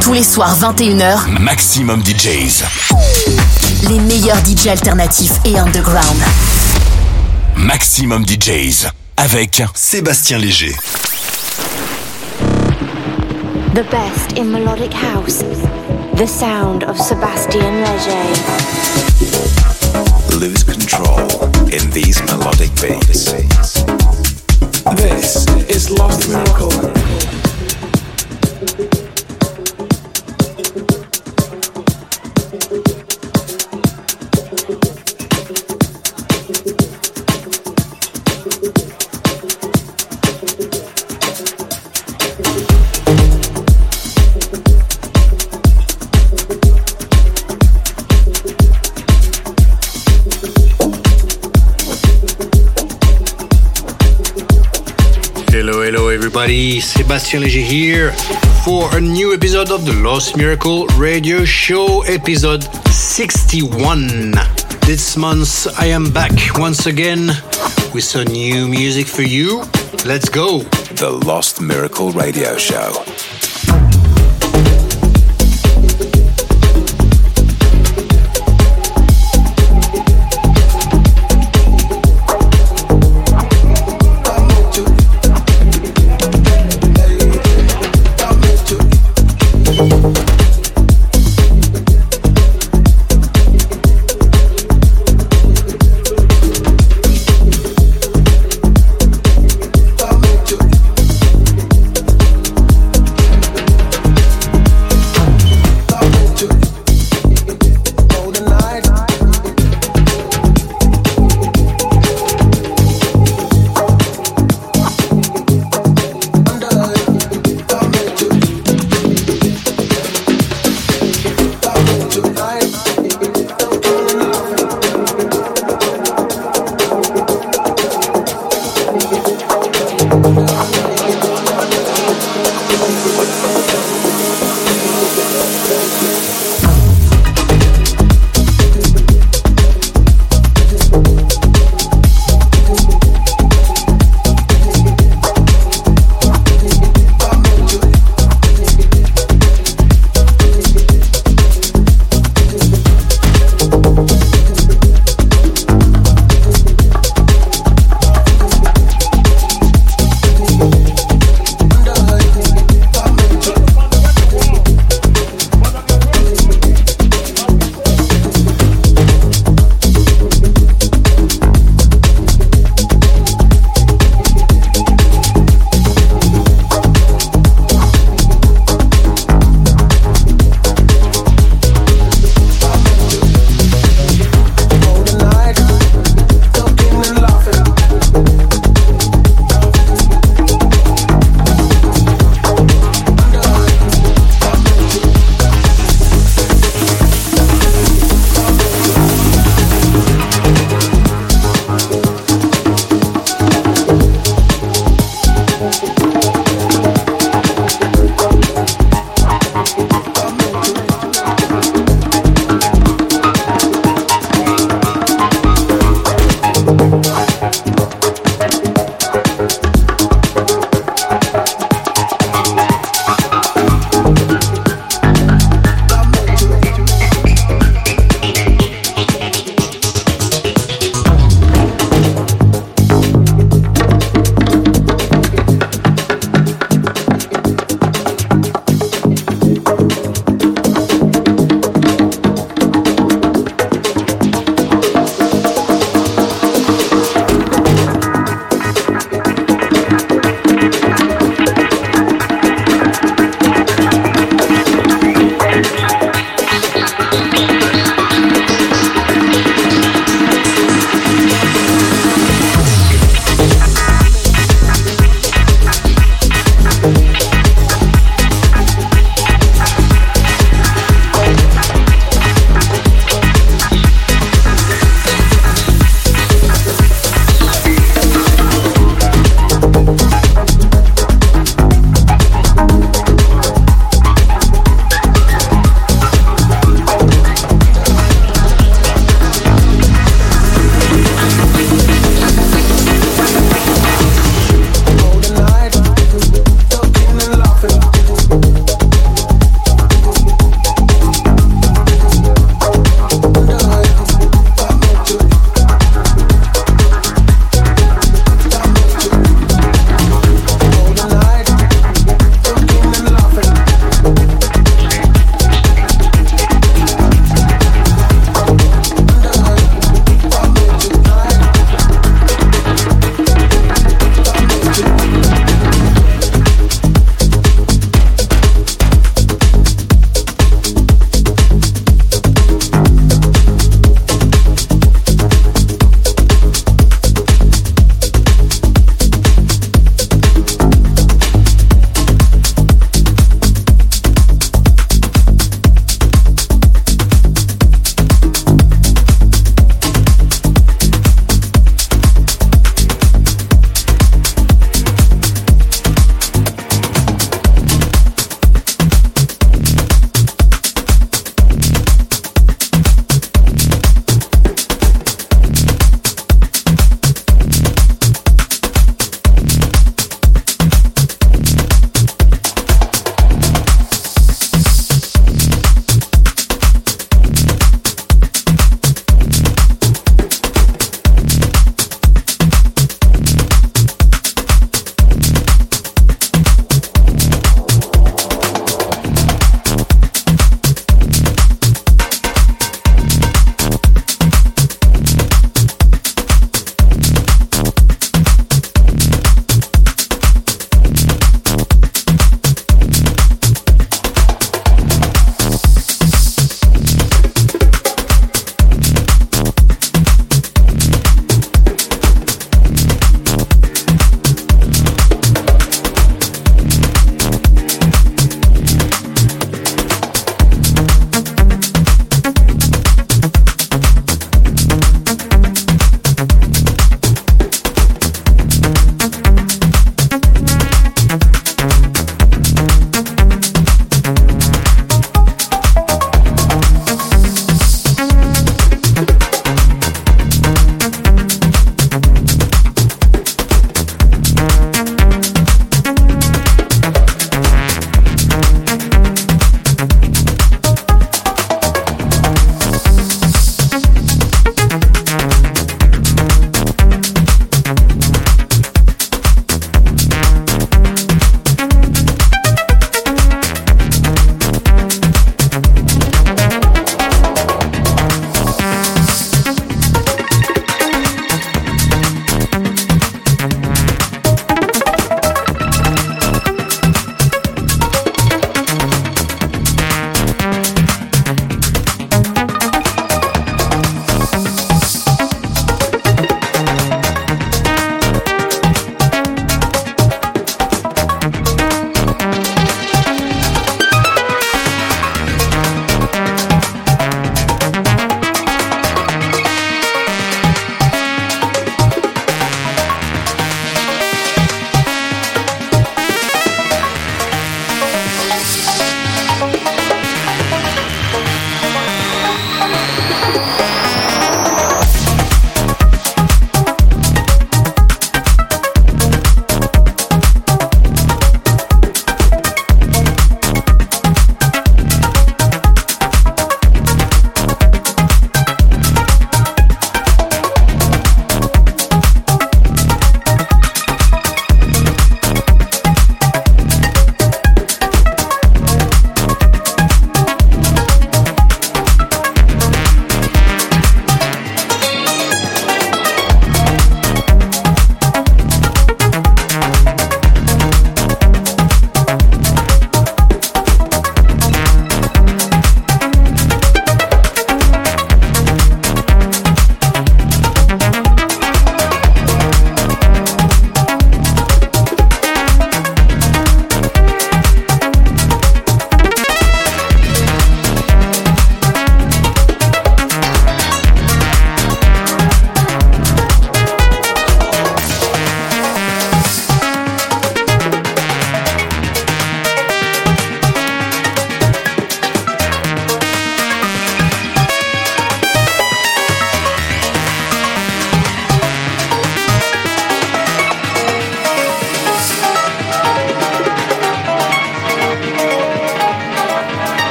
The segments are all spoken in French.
Tous les soirs 21h, Maximum DJs. Les meilleurs DJs alternatifs et underground. Maximum DJs avec Sébastien Léger. The best in melodic house. The sound of Sébastien Léger. Lose control in these melodic beats. This is Lost Miracle. Everybody, Sébastien Léger here for a new episode of the Lost Miracle Radio Show, episode 61. This month I am back once again with some new music for you. Let's go! The Lost Miracle Radio Show.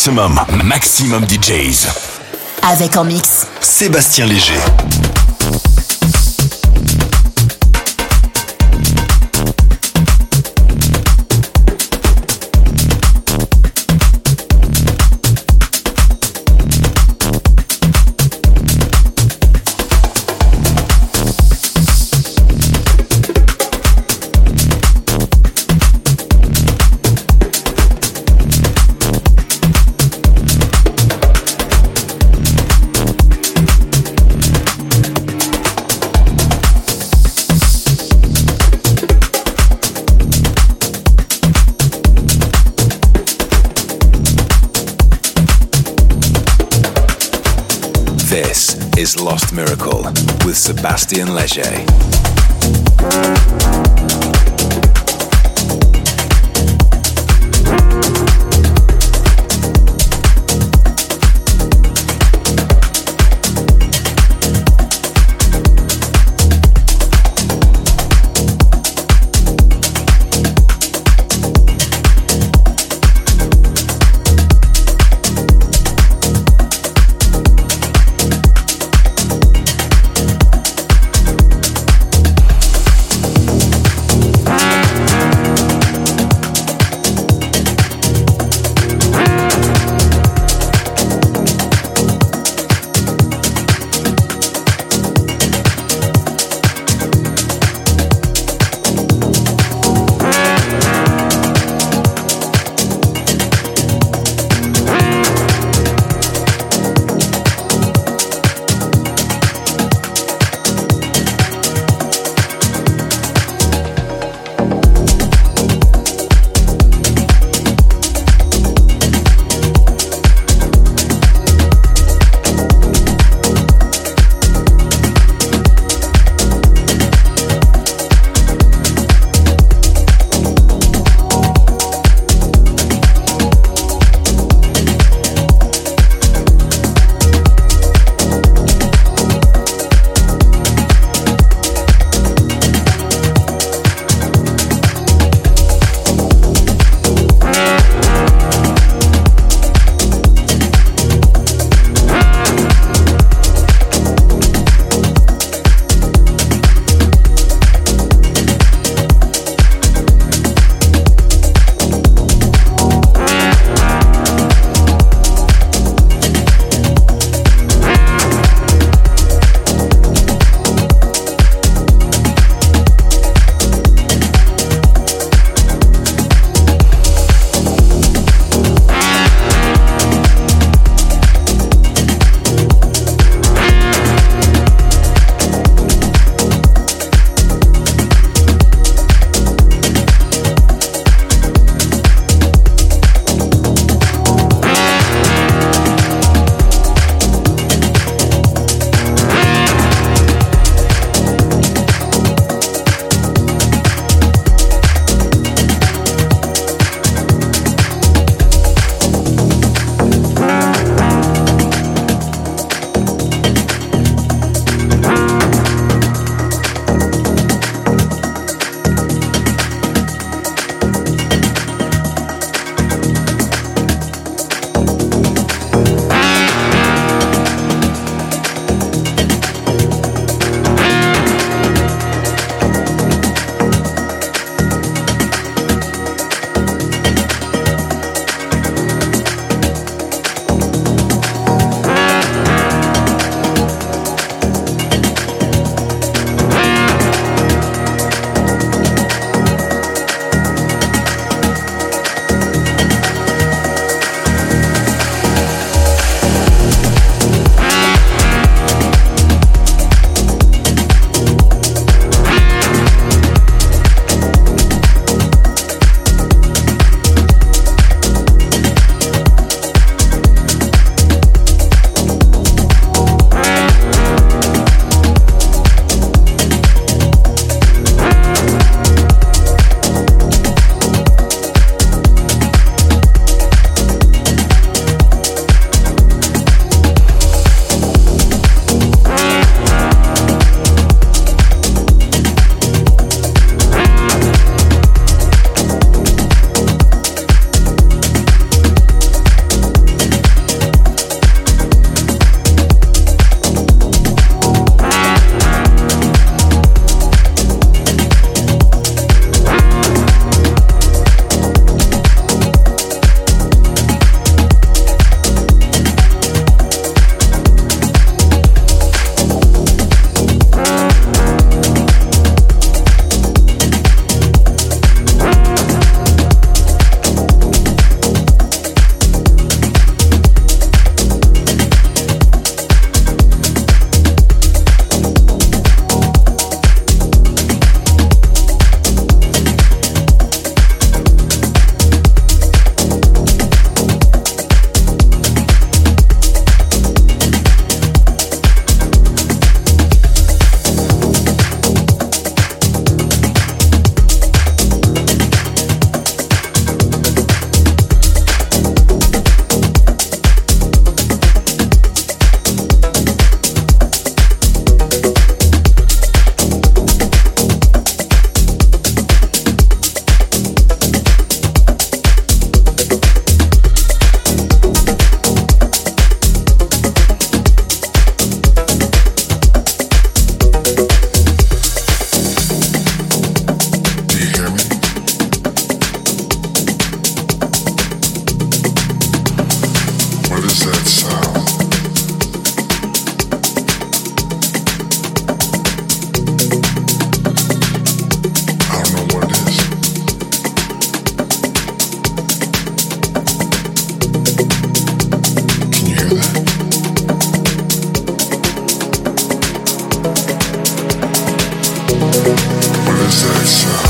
Maximum, maximum DJs. Avec en mix. Sébastien Léger. Is Lost Miracle with Sebastian Leger. Sure.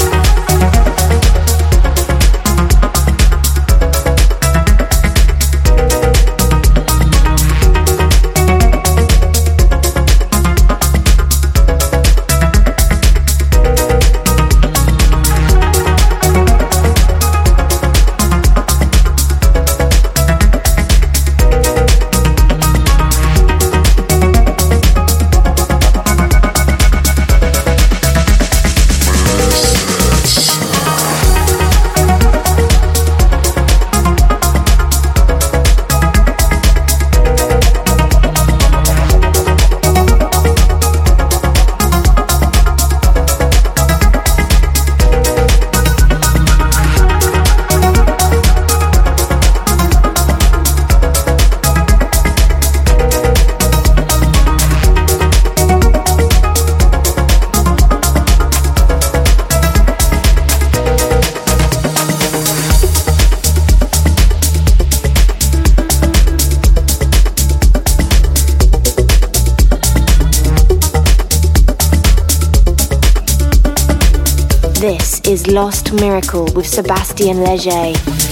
Lost Miracle with Sebastian Leger.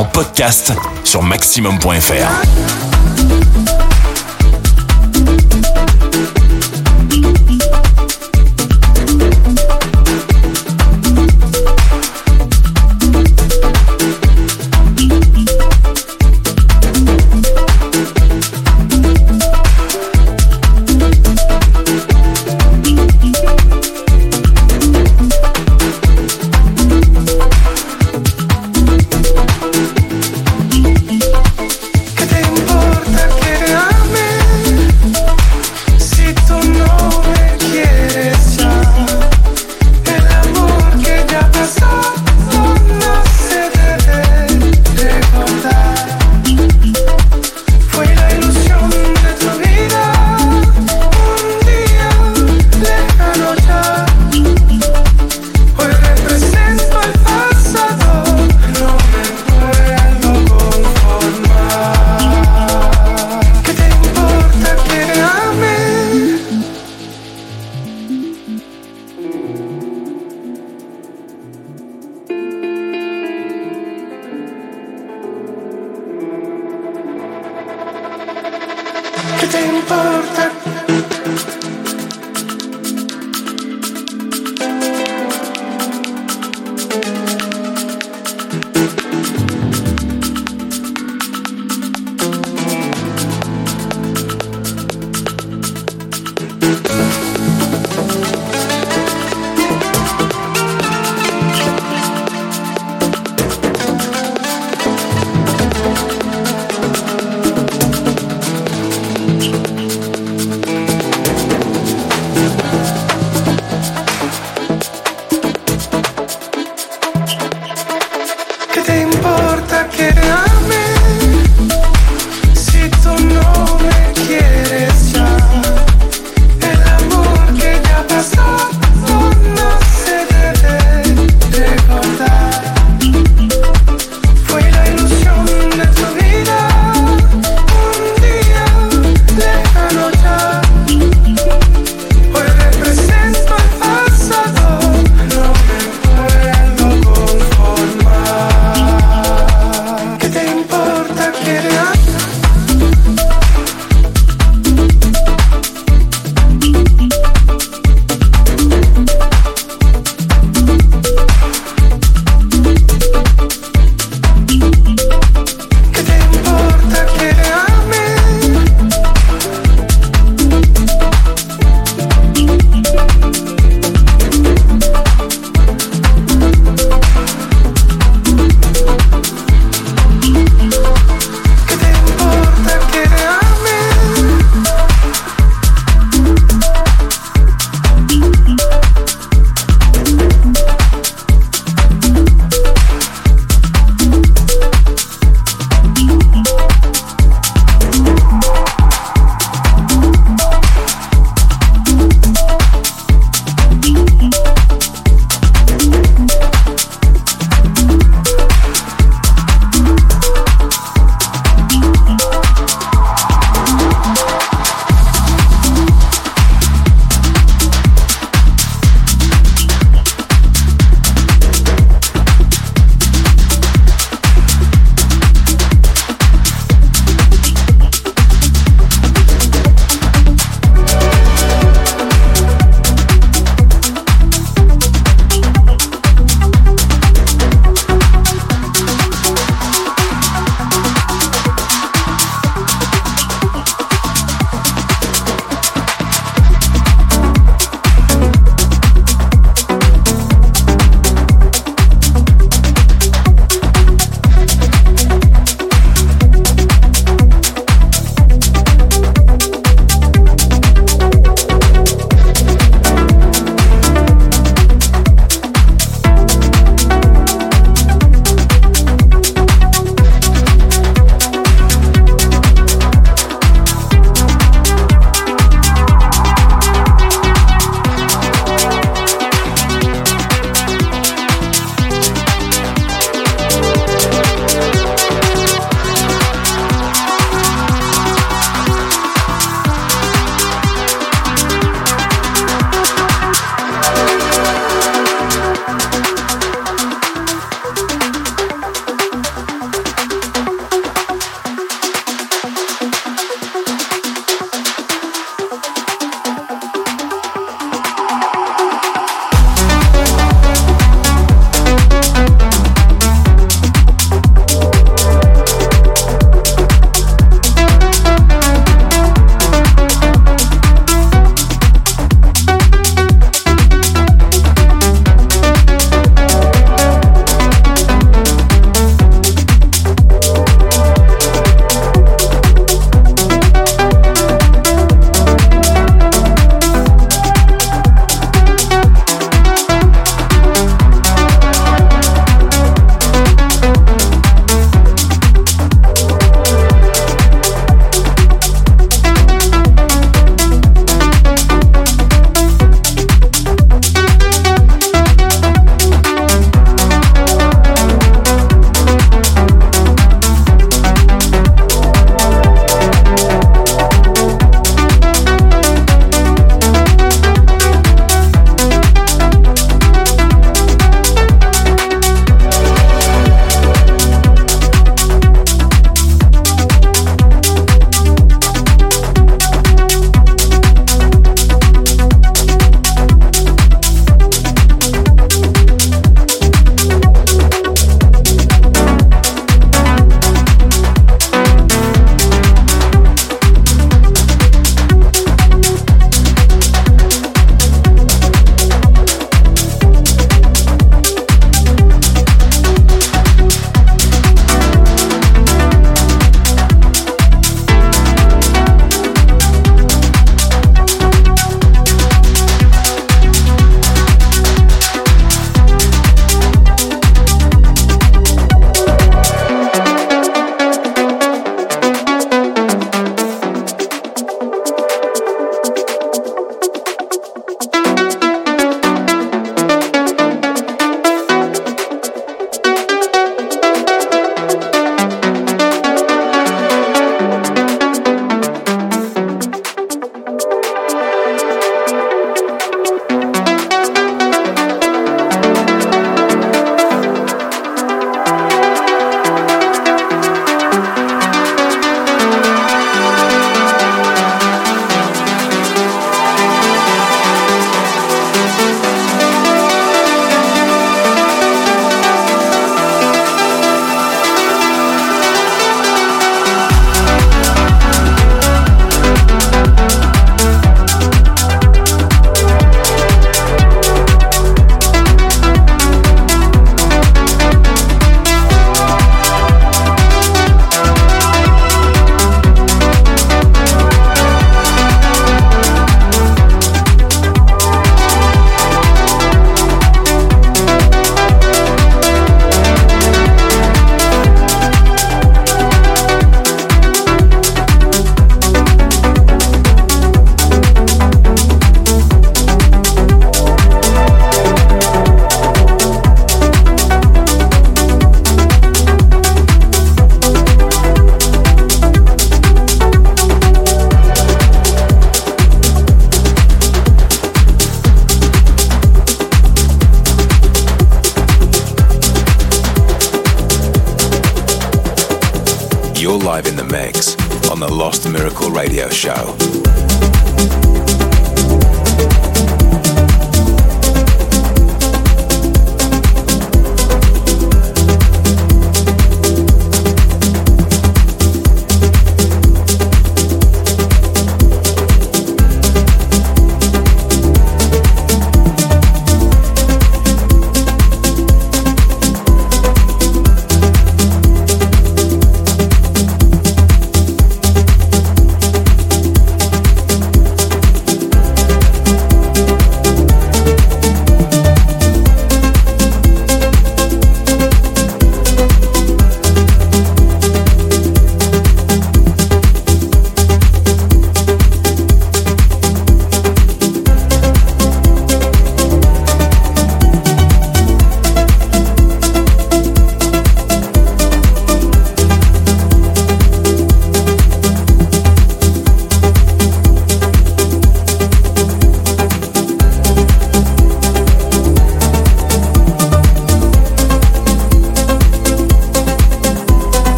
En podcast sur maximum.fr.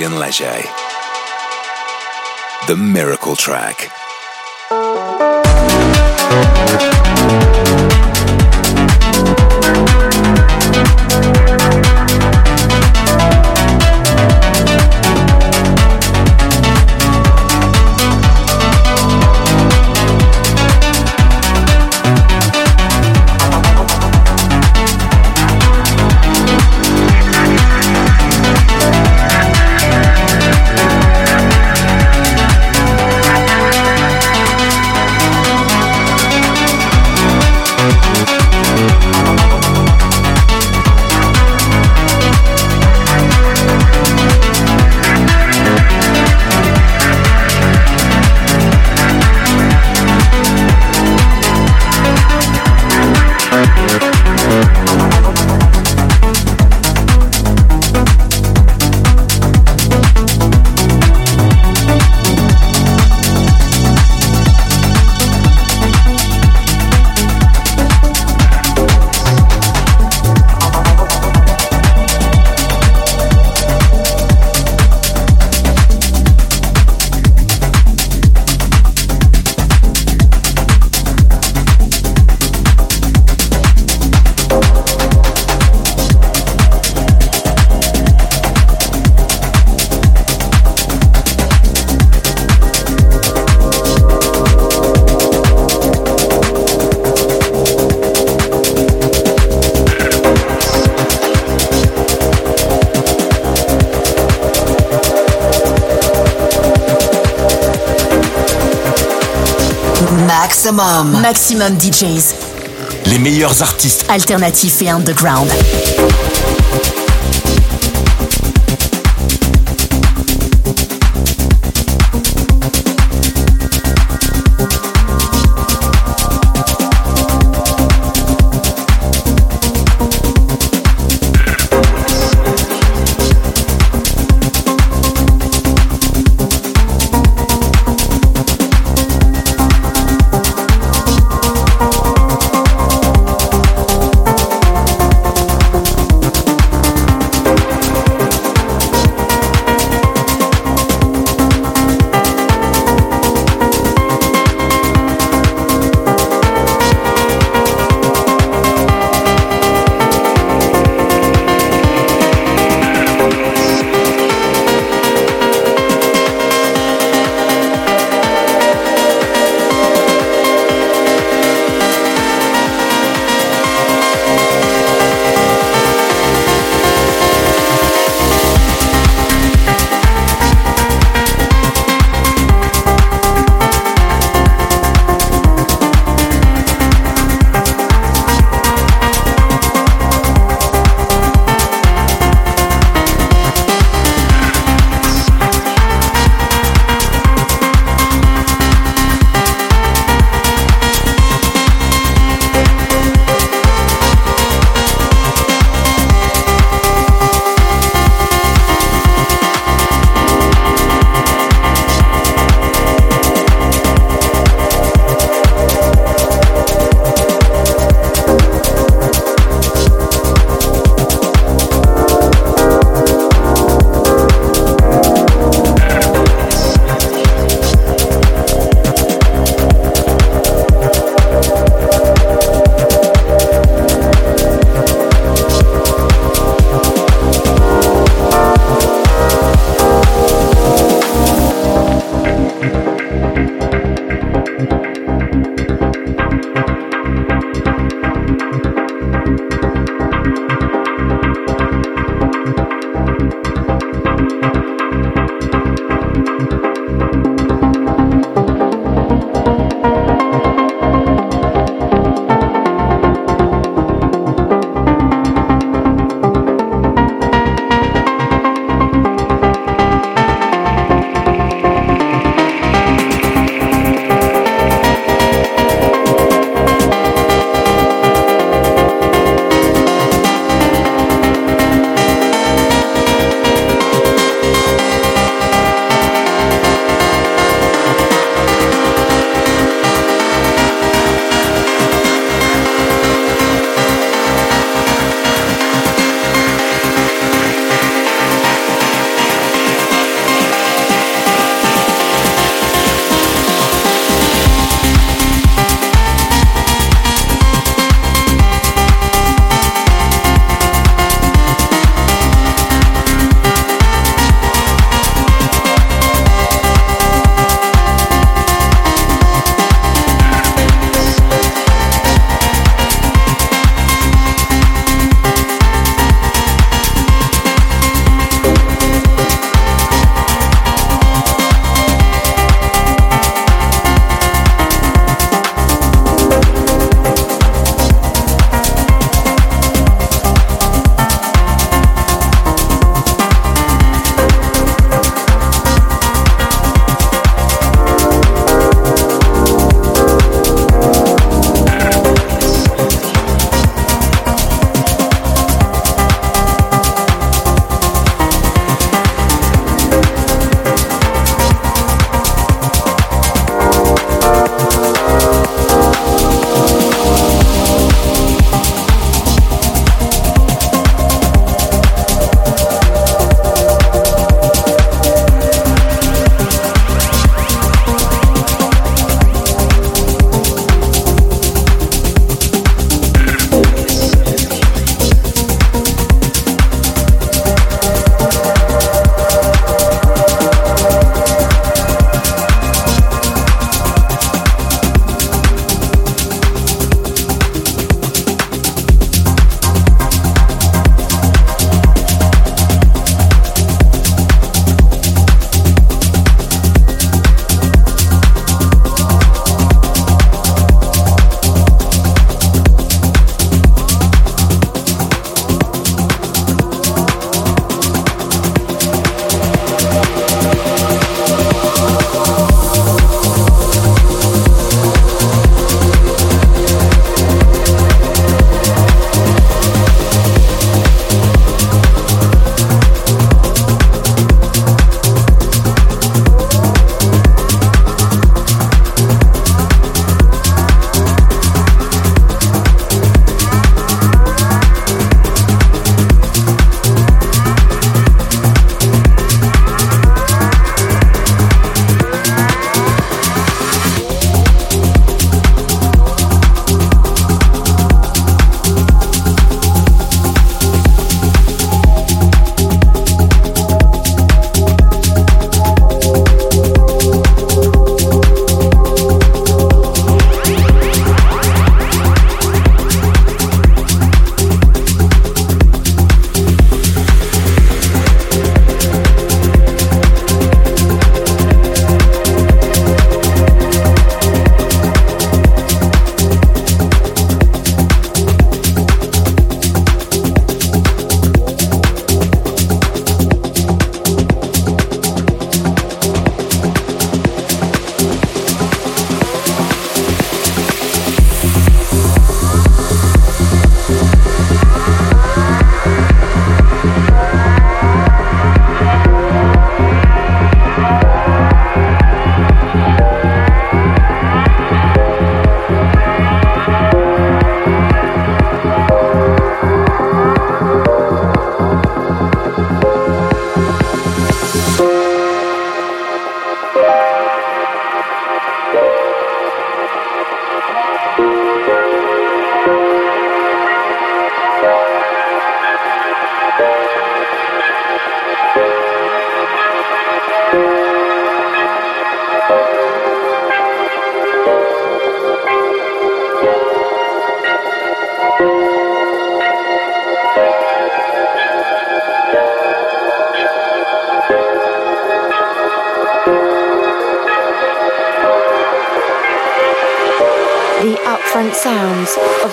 Sebastian Leger. The Miracle Track. Maximum. Maximum DJs. Les meilleurs artistes alternatifs et underground.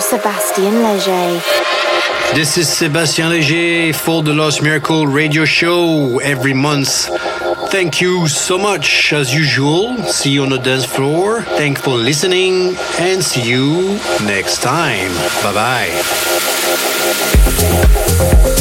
Sebastien Leger. This is Sebastian Leger for the Lost Miracle radio show every month. Thank you so much as usual. See you on the dance floor. Thanks for listening and see you next time. Bye bye.